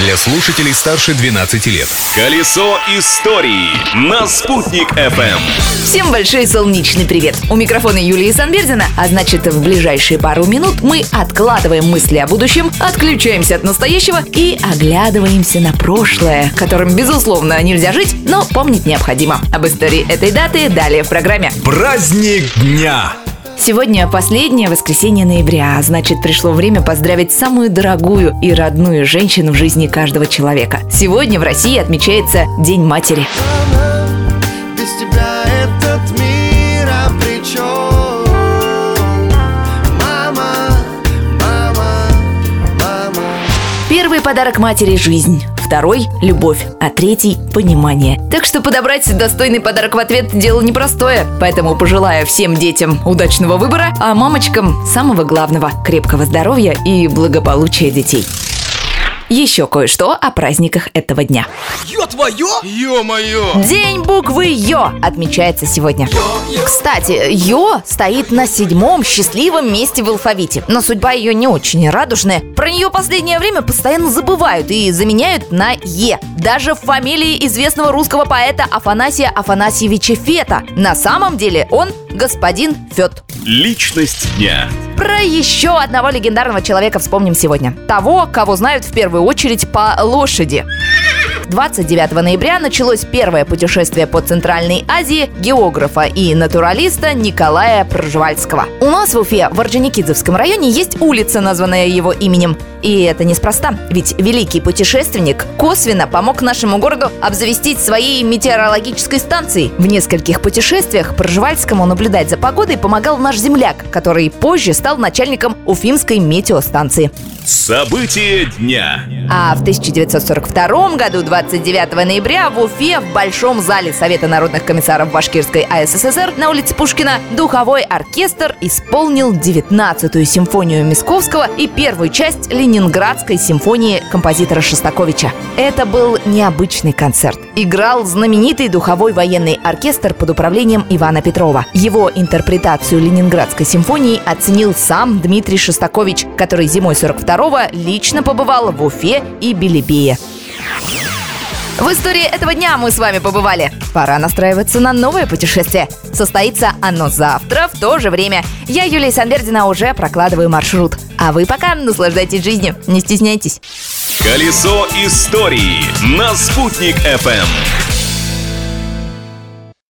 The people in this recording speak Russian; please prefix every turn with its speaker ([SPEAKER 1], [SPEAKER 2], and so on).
[SPEAKER 1] для слушателей старше 12 лет.
[SPEAKER 2] Колесо истории на «Спутник FM.
[SPEAKER 3] Всем большой солнечный привет! У микрофона Юлии Санбердина, а значит в ближайшие пару минут мы откладываем мысли о будущем, отключаемся от настоящего и оглядываемся на прошлое, которым, безусловно, нельзя жить, но помнить необходимо. Об истории этой даты далее в программе.
[SPEAKER 1] Праздник дня!
[SPEAKER 3] Сегодня последнее воскресенье ноября, а значит пришло время поздравить самую дорогую и родную женщину в жизни каждого человека. Сегодня в России отмечается День матери.
[SPEAKER 4] Без тебя этот мир обречен Мама, мама, мама
[SPEAKER 3] Первый подарок матери – жизнь. Второй – любовь, а третий – понимание. Так что подобрать достойный подарок в ответ – дело непростое. Поэтому пожелаю всем детям удачного выбора, а мамочкам самого главного – крепкого здоровья и благополучия детей. Еще кое-что о праздниках этого дня.
[SPEAKER 4] Ё-моё!
[SPEAKER 3] День буквы Ё отмечается сегодня. Кстати, Ё стоит на седьмом счастливом месте в алфавите, но судьба ее не очень радужная. Про нее последнее время постоянно забывают и заменяют на Е. Даже в фамилии известного русского поэта Афанасия Афанасьевича Фета. На самом деле он господин Фет.
[SPEAKER 2] Личность дня.
[SPEAKER 3] Про еще одного легендарного человека вспомним сегодня. Того, кого знают в первую очередь по лошади. 29 ноября началось первое путешествие по Центральной Азии географа и натуралиста Николая Пржевальского. У нас в Уфе, в Орджоникидзевском районе, есть улица, названная его именем. И это неспроста, ведь великий путешественник косвенно помог нашему городу обзавестись своей метеорологической станцией. В нескольких путешествиях Пржевальскому наблюдать за погодой помогал наш земляк, который позже стал начальником Уфимской метеостанции.
[SPEAKER 2] События дня.
[SPEAKER 3] А в 1942 году, 29 ноября, в Уфе, в Большом зале Совета народных комиссаров Башкирской АССР на улице Пушкина духовой оркестр исполнил 19-ю симфонию Мисковского и первую часть Ленинградской симфонии композитора Шостаковича. Это был необычный концерт. Играл знаменитый духовой военный оркестр под управлением Ивана Петрова. Его интерпретацию Ленинградской симфонии оценил сам Дмитрий Шостакович, который зимой 42-го лично побывал в Уфе и Белебее. В истории этого дня мы с вами побывали. Пора настраиваться на новое путешествие. Состоится оно завтра в то же время. Я, Юлия Санбердина, уже прокладываю маршрут. А вы пока наслаждайтесь жизнью, не стесняйтесь.
[SPEAKER 2] Колесо истории на «Спутник FM.